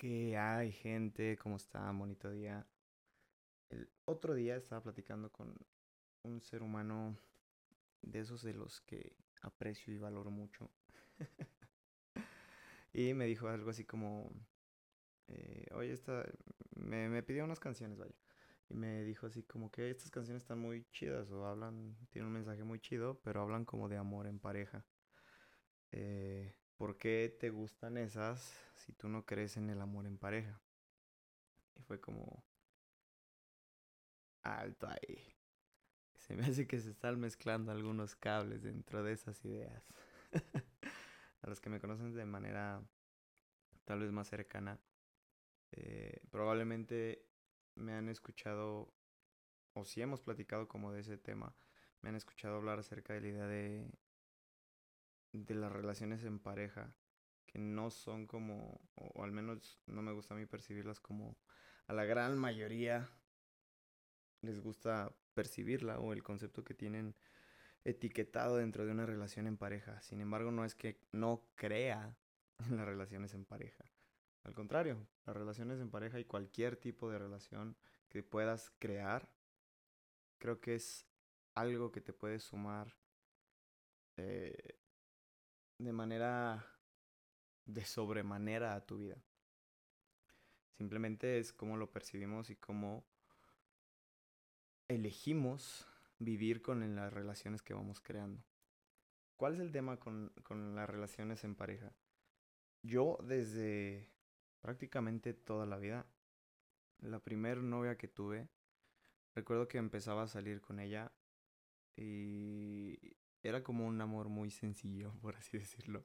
¿Qué hay, gente? ¿Cómo está? Bonito día. El otro día estaba platicando con un ser humano de esos de los que aprecio y valoro mucho. y me dijo algo así como, eh, oye, esta, me, me pidió unas canciones, vaya. Y me dijo así como que estas canciones están muy chidas o hablan, tienen un mensaje muy chido, pero hablan como de amor en pareja. Eh, ¿por qué te gustan esas si tú no crees en el amor en pareja? Y fue como, alto ahí. Se me hace que se están mezclando algunos cables dentro de esas ideas. A los que me conocen de manera tal vez más cercana, eh, probablemente me han escuchado, o si hemos platicado como de ese tema, me han escuchado hablar acerca de la idea de, de las relaciones en pareja, que no son como, o, al menos no me gusta a mí percibirlas como a la gran mayoría les gusta percibirla o el concepto que tienen etiquetado dentro de una relación en pareja. Sin embargo, no es que no crea en las relaciones en pareja. Al contrario, las relaciones en pareja y cualquier tipo de relación que puedas crear, creo que es algo que te puede sumar eh, de manera de sobremanera a tu vida. Simplemente es cómo lo percibimos y cómo elegimos vivir con las relaciones que vamos creando. ¿Cuál es el tema con, con las relaciones en pareja? Yo desde prácticamente toda la vida. La primer novia que tuve, recuerdo que empezaba a salir con ella y era como un amor muy sencillo, por así decirlo,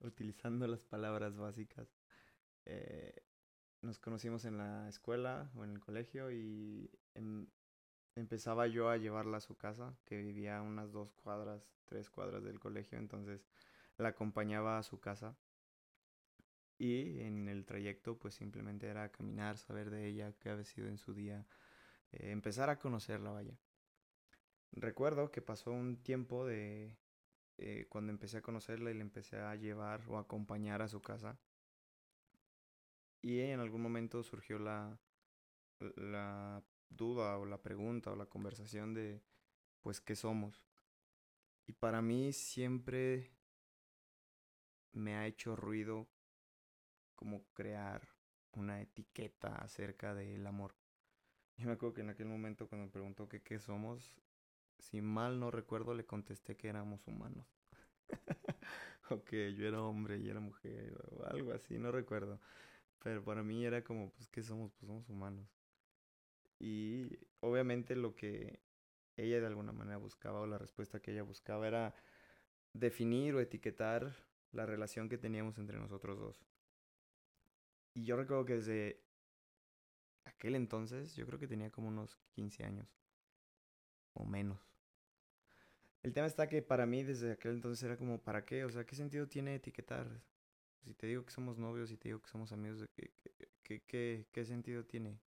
utilizando las palabras básicas. Eh, nos conocimos en la escuela o en el colegio y em, empezaba yo a llevarla a su casa, que vivía unas dos cuadras, tres cuadras del colegio, entonces la acompañaba a su casa y en el trayecto pues simplemente era caminar, saber de ella, qué había sido en su día, eh, empezar a conocerla, vaya. Recuerdo que pasó un tiempo de eh, cuando empecé a conocerla y le empecé a llevar o acompañar a su casa. Y en algún momento surgió la, la duda o la pregunta o la conversación de, pues, ¿qué somos? Y para mí siempre me ha hecho ruido como crear una etiqueta acerca del amor. Yo me acuerdo que en aquel momento cuando me preguntó qué somos, si mal no recuerdo le contesté que éramos humanos. o que yo era hombre y era mujer o algo así, no recuerdo. Pero para mí era como, pues, ¿qué somos? Pues somos humanos. Y obviamente lo que ella de alguna manera buscaba o la respuesta que ella buscaba era definir o etiquetar la relación que teníamos entre nosotros dos. Y yo recuerdo que desde aquel entonces, yo creo que tenía como unos 15 años. O menos. El tema está que para mí desde aquel entonces era como, ¿para qué? O sea, ¿qué sentido tiene etiquetar? Si te digo que somos novios, si te digo que somos amigos, ¿qué, qué, qué, qué sentido tiene?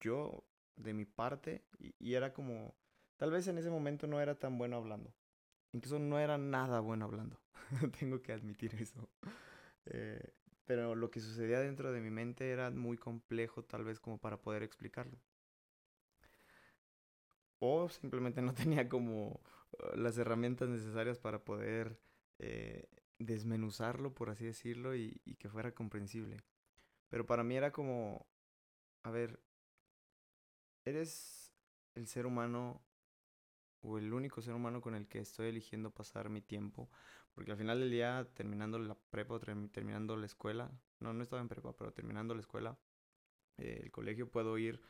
Yo, de mi parte, y, y, era como, tal vez en ese momento no era tan bueno hablando. Incluso no era nada bueno hablando. Tengo que admitir eso. Eh, pero lo que sucedía dentro de mi mente era muy complejo tal vez como para poder explicarlo. O simplemente no tenía como uh, las herramientas necesarias para poder eh, desmenuzarlo, por así decirlo, y, y que fuera comprensible. Pero para mí era como, a ver, eres el ser humano o el único ser humano con el que estoy eligiendo pasar mi tiempo. Porque al final del día, terminando la prepa, terminando la escuela, no, no estaba en prepa, pero terminando la escuela, eh, el colegio, puedo ir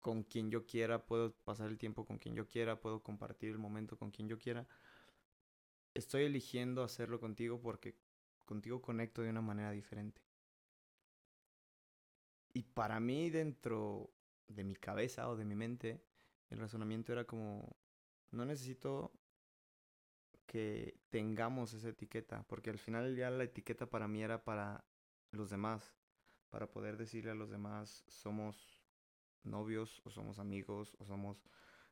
con quien yo quiera, puedo pasar el tiempo con quien yo quiera, puedo compartir el momento con quien yo quiera. Estoy eligiendo hacerlo contigo porque contigo conecto de una manera diferente. Y para mí, dentro de mi cabeza o de mi mente, el razonamiento era como, no necesito que tengamos esa etiqueta, porque al final ya la etiqueta para mí era para los demás, para poder decirle a los demás somos novios o somos amigos o somos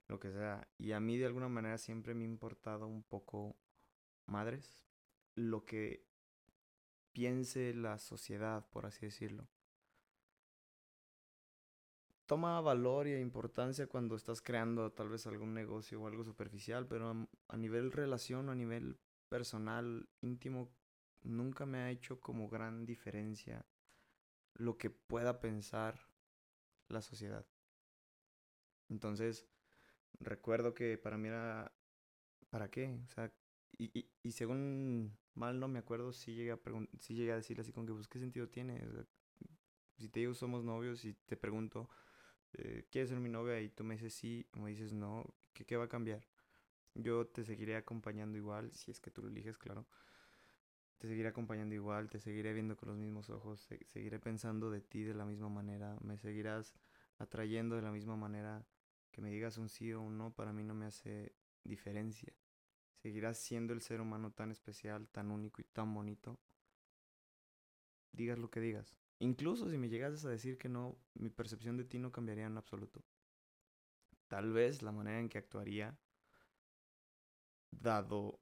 lo que sea. Y a mí de alguna manera siempre me ha importado un poco madres. Lo que piense la sociedad, por así decirlo. Toma valor y importancia cuando estás creando tal vez algún negocio o algo superficial, pero a nivel relación o a nivel personal, íntimo, nunca me ha hecho como gran diferencia lo que pueda pensar la sociedad. Entonces, recuerdo que para mí era, ¿para qué? O sea, y, y, según mal no me acuerdo, si llegué a, llegué a decirle así con que, pues, ¿qué sentido tiene? si te digo somos novios y te pregunto, eh, ¿quieres ser mi novia? Y tú me dices sí, o me dices no, ¿qué, ¿qué va a cambiar? Yo te seguiré acompañando igual, si es que tú lo eliges, claro. Te seguiré acompañando igual, te seguiré viendo con los mismos ojos, seguiré pensando de ti de la misma manera, me seguirás atrayendo de la misma manera. Que me digas un sí o un no, para mí no me hace diferencia. Seguirás siendo el ser humano tan especial, tan único y tan bonito. Digas lo que digas. Incluso si me llegases a decir que no, mi percepción de ti no cambiaría en absoluto. Tal vez la manera en que actuaría, dado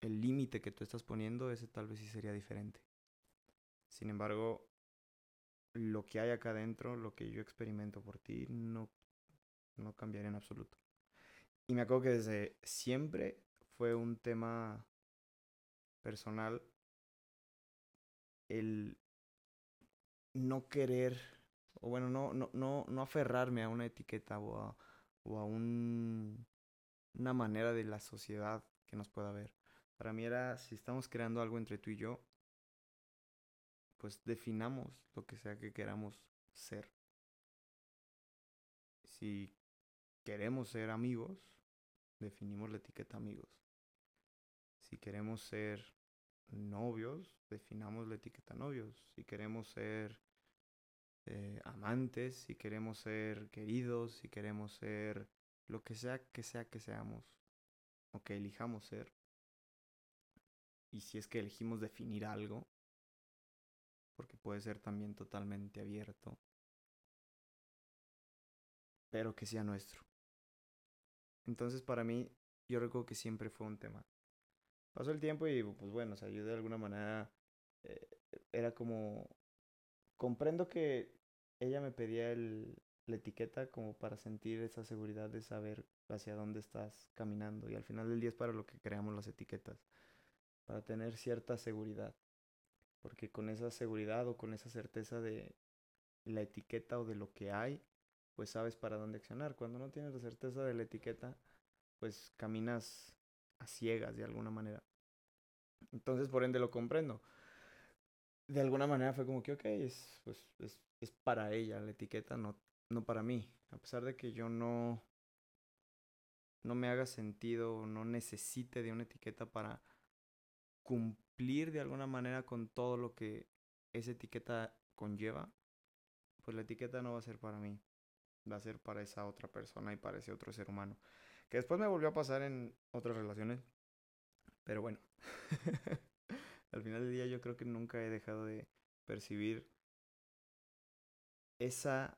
el límite que tú estás poniendo, ese tal vez sí sería diferente. Sin embargo, lo que hay acá adentro, lo que yo experimento por ti, no, no cambiaría en absoluto. Y me acuerdo que desde siempre fue un tema personal el no querer, o bueno, no, no, no, no aferrarme a una etiqueta o a, o a un, una manera de la sociedad que nos pueda ver. Para mí era, si estamos creando algo entre tú y yo, pues definamos lo que sea que queramos ser. Si queremos ser amigos, definimos la etiqueta amigos. Si queremos ser novios, definamos la etiqueta novios. Si queremos ser eh, amantes, si queremos ser queridos, si queremos ser lo que sea que sea que seamos o que elijamos ser. Y si es que elegimos definir algo, porque puede ser también totalmente abierto, pero que sea nuestro. Entonces para mí, yo recuerdo que siempre fue un tema. Pasó el tiempo y pues bueno, o sea, yo de alguna manera eh, era como, comprendo que ella me pedía el, la etiqueta como para sentir esa seguridad de saber hacia dónde estás caminando y al final del día es para lo que creamos las etiquetas, para tener cierta seguridad porque con esa seguridad o con esa certeza de la etiqueta o de lo que hay, pues sabes para dónde accionar. Cuando no tienes la certeza de la etiqueta, pues caminas a ciegas de alguna manera. Entonces, por ende, lo comprendo. De alguna manera fue como que, ok, es, pues, es, es para ella la etiqueta, no, no para mí. A pesar de que yo no, no me haga sentido, no necesite de una etiqueta para cumplir de alguna manera con todo lo que esa etiqueta conlleva, pues la etiqueta no va a ser para mí, va a ser para esa otra persona y para ese otro ser humano. Que después me volvió a pasar en otras relaciones, pero bueno, al final del día yo creo que nunca he dejado de percibir esa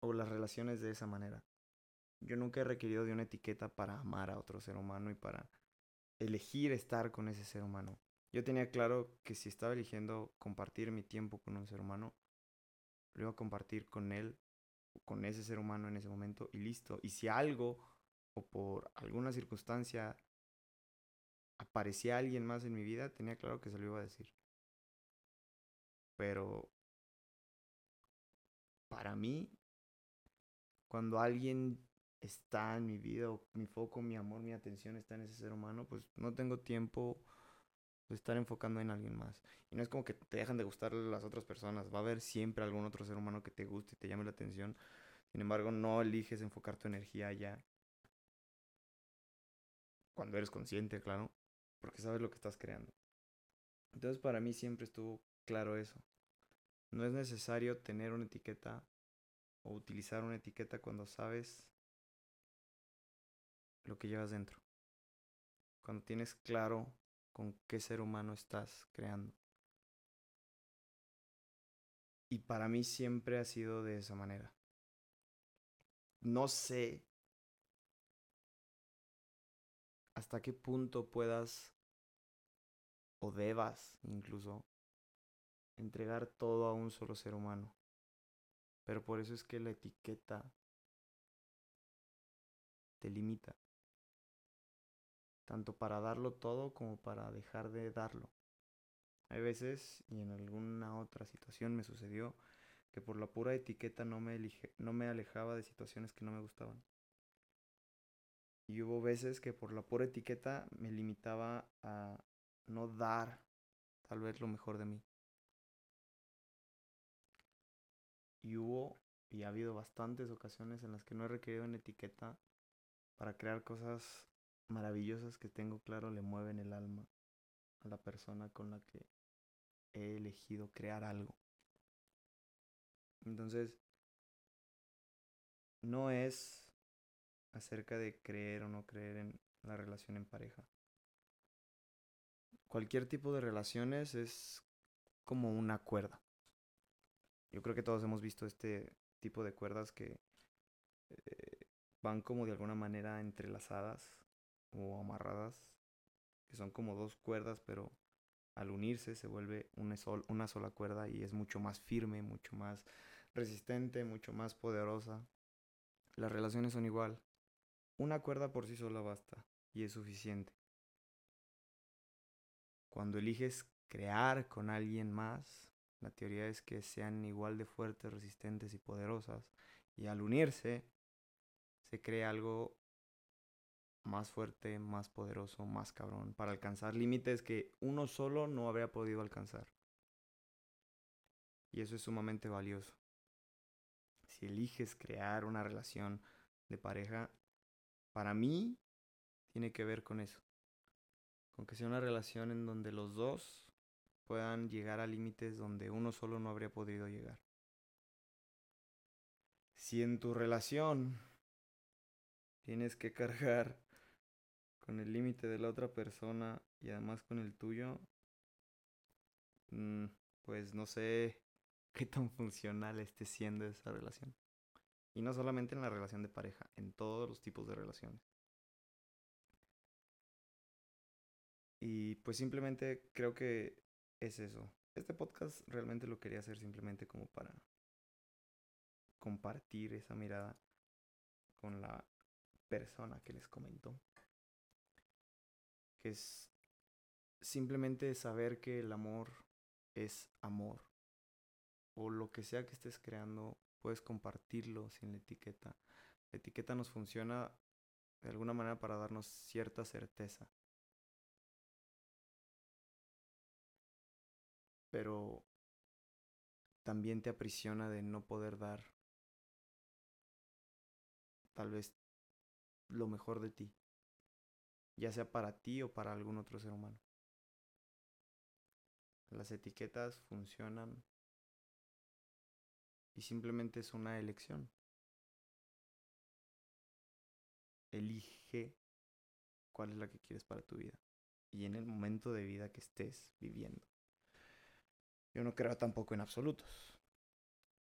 o las relaciones de esa manera. Yo nunca he requerido de una etiqueta para amar a otro ser humano y para elegir estar con ese ser humano. Yo tenía claro que si estaba eligiendo compartir mi tiempo con un ser humano, lo iba a compartir con él, con ese ser humano en ese momento y listo. Y si algo o por alguna circunstancia aparecía alguien más en mi vida, tenía claro que se lo iba a decir. Pero para mí, cuando alguien está en mi vida, o mi foco, mi amor, mi atención está en ese ser humano, pues no tengo tiempo de estar enfocando en alguien más. Y no es como que te dejan de gustar las otras personas, va a haber siempre algún otro ser humano que te guste y te llame la atención. Sin embargo, no eliges enfocar tu energía allá. Cuando eres consciente, claro, porque sabes lo que estás creando. Entonces para mí siempre estuvo claro eso. No es necesario tener una etiqueta o utilizar una etiqueta cuando sabes lo que llevas dentro. Cuando tienes claro con qué ser humano estás creando. Y para mí siempre ha sido de esa manera. No sé hasta qué punto puedas o debas incluso entregar todo a un solo ser humano. Pero por eso es que la etiqueta te limita. Tanto para darlo todo como para dejar de darlo. Hay veces, y en alguna otra situación me sucedió, que por la pura etiqueta no me, no me alejaba de situaciones que no me gustaban. Y hubo veces que por la pura etiqueta me limitaba a no dar tal vez lo mejor de mí. Y hubo y ha habido bastantes ocasiones en las que no he requerido una etiqueta para crear cosas maravillosas que tengo claro le mueven el alma a la persona con la que he elegido crear algo. Entonces, no es acerca de creer o no creer en la relación en pareja. Cualquier tipo de relaciones es como una cuerda. Yo creo que todos hemos visto este tipo de cuerdas que eh, van como de alguna manera entrelazadas o amarradas, que son como dos cuerdas, pero al unirse se vuelve una, una sola cuerda y es mucho más firme, mucho más resistente, mucho más poderosa. Las relaciones son igual. Una cuerda por sí sola basta y es suficiente. Cuando eliges crear con alguien más, la teoría es que sean igual de fuertes, resistentes y poderosas. Y al unirse, se crea algo más fuerte, más poderoso, más cabrón, para alcanzar límites que uno solo no habría podido alcanzar. Y eso es sumamente valioso. Si eliges crear una relación de pareja, para mí tiene que ver con eso. Con que sea una relación en donde los dos puedan llegar a límites donde uno solo no habría podido llegar. Si en tu relación tienes que cargar con el límite de la otra persona y además con el tuyo, mm, pues no sé qué tan funcional esté siendo esa relación. Y no solamente en la relación de pareja, en todos los tipos de relaciones. Y pues simplemente creo que es eso. Este podcast realmente lo quería hacer simplemente como para compartir esa mirada con la persona que les comentó. Que es simplemente saber que el amor es amor. O lo que sea que estés creando, puedes compartirlo sin la etiqueta. La etiqueta nos funciona de alguna manera para darnos cierta certeza. pero también te aprisiona de no poder dar tal vez lo mejor de ti, ya sea para ti o para algún otro ser humano. Las etiquetas funcionan y simplemente es una elección. Elige cuál es la que quieres para tu vida y en el momento de vida que estés viviendo. Yo no creo tampoco en absolutos.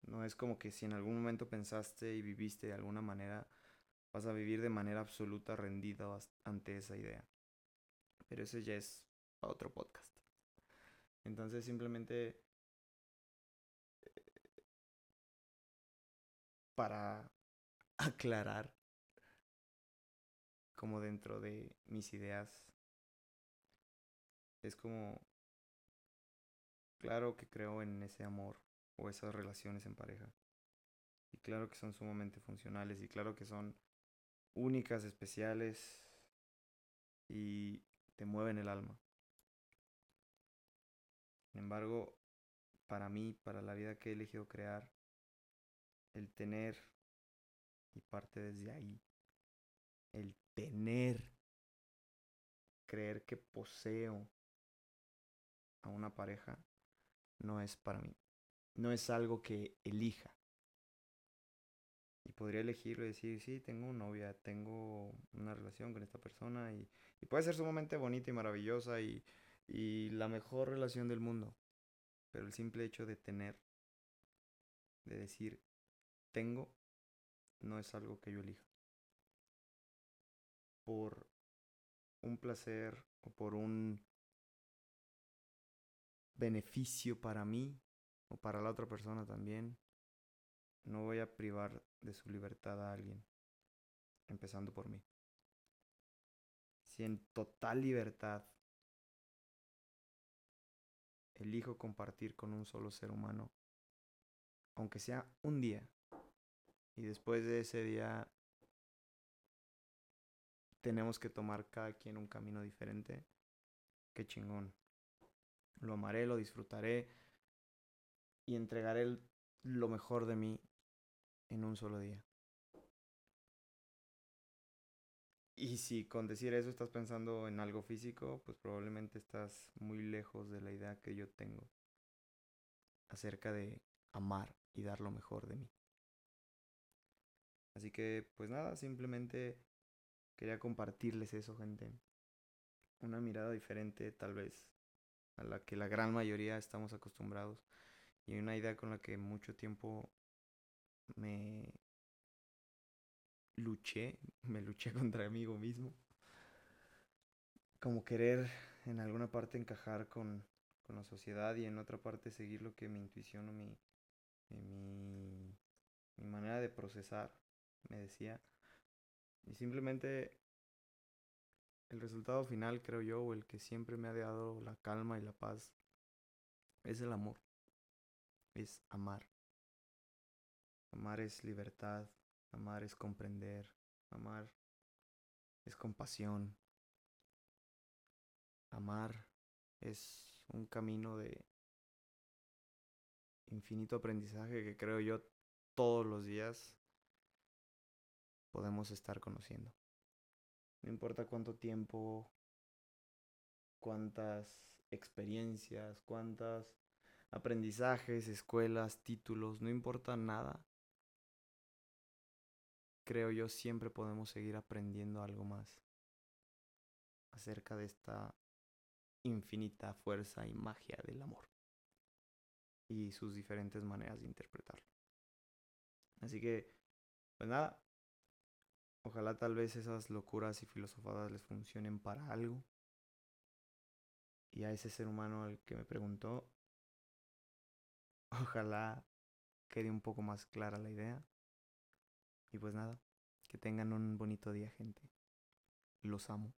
No es como que si en algún momento pensaste y viviste de alguna manera, vas a vivir de manera absoluta rendida ante esa idea. Pero ese ya es otro podcast. Entonces simplemente para aclarar como dentro de mis ideas es como Claro que creo en ese amor o esas relaciones en pareja. Y claro que son sumamente funcionales y claro que son únicas, especiales y te mueven el alma. Sin embargo, para mí, para la vida que he elegido crear, el tener, y parte desde ahí, el tener, creer que poseo a una pareja, no es para mí. No es algo que elija. Y podría elegirlo y decir, sí, tengo una novia, tengo una relación con esta persona y, puede ser sumamente bonita y maravillosa y, y la mejor relación del mundo. Pero el simple hecho de tener, de decir, tengo, no es algo que yo elija. Por un placer o por un beneficio para mí o para la otra persona también, no voy a privar de su libertad a alguien, empezando por mí. Si en total libertad elijo compartir con un solo ser humano, aunque sea un día, y después de ese día tenemos que tomar cada quien un camino diferente, qué chingón. Lo amaré, lo disfrutaré y entregaré lo mejor de mí en un solo día. Y si con decir eso estás pensando en algo físico, pues probablemente estás muy lejos de la idea que yo tengo acerca de amar y dar lo mejor de mí. Así que, pues nada, simplemente quería compartirles eso, gente. Una mirada diferente, tal vez, a la que la gran mayoría estamos acostumbrados. Y una idea con la que mucho tiempo me luché, me luché contra mí mismo. Como querer en alguna parte encajar con, con, la sociedad y en otra parte seguir lo que mi intuición o mi, mi, mi manera de procesar me decía. Y simplemente el resultado final, creo yo, o el que siempre me ha dado la calma y la paz, es el amor. Es amar. Amar es libertad, amar es comprender, amar es compasión. Amar es un camino de infinito aprendizaje que creo yo todos los días podemos estar conociendo. No importa cuánto tiempo, cuántas experiencias, cuántas aprendizajes, escuelas, títulos, no importa nada. Creo yo siempre podemos seguir aprendiendo algo más acerca de esta infinita fuerza y magia del amor y sus diferentes maneras de interpretarlo. Así que, pues nada, ojalá tal vez esas locuras y filosofadas les funcionen para algo. Y a ese ser humano al que me preguntó, ojalá quede un poco más clara la idea. Y pues nada, que tengan un bonito día, gente. Los amo.